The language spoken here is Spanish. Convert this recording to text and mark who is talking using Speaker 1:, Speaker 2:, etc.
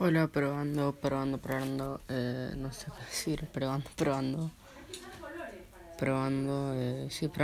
Speaker 1: Hola, probando, probando, probando. Eh, no sé qué decir, probando, probando. Probando, eh, sí, probando.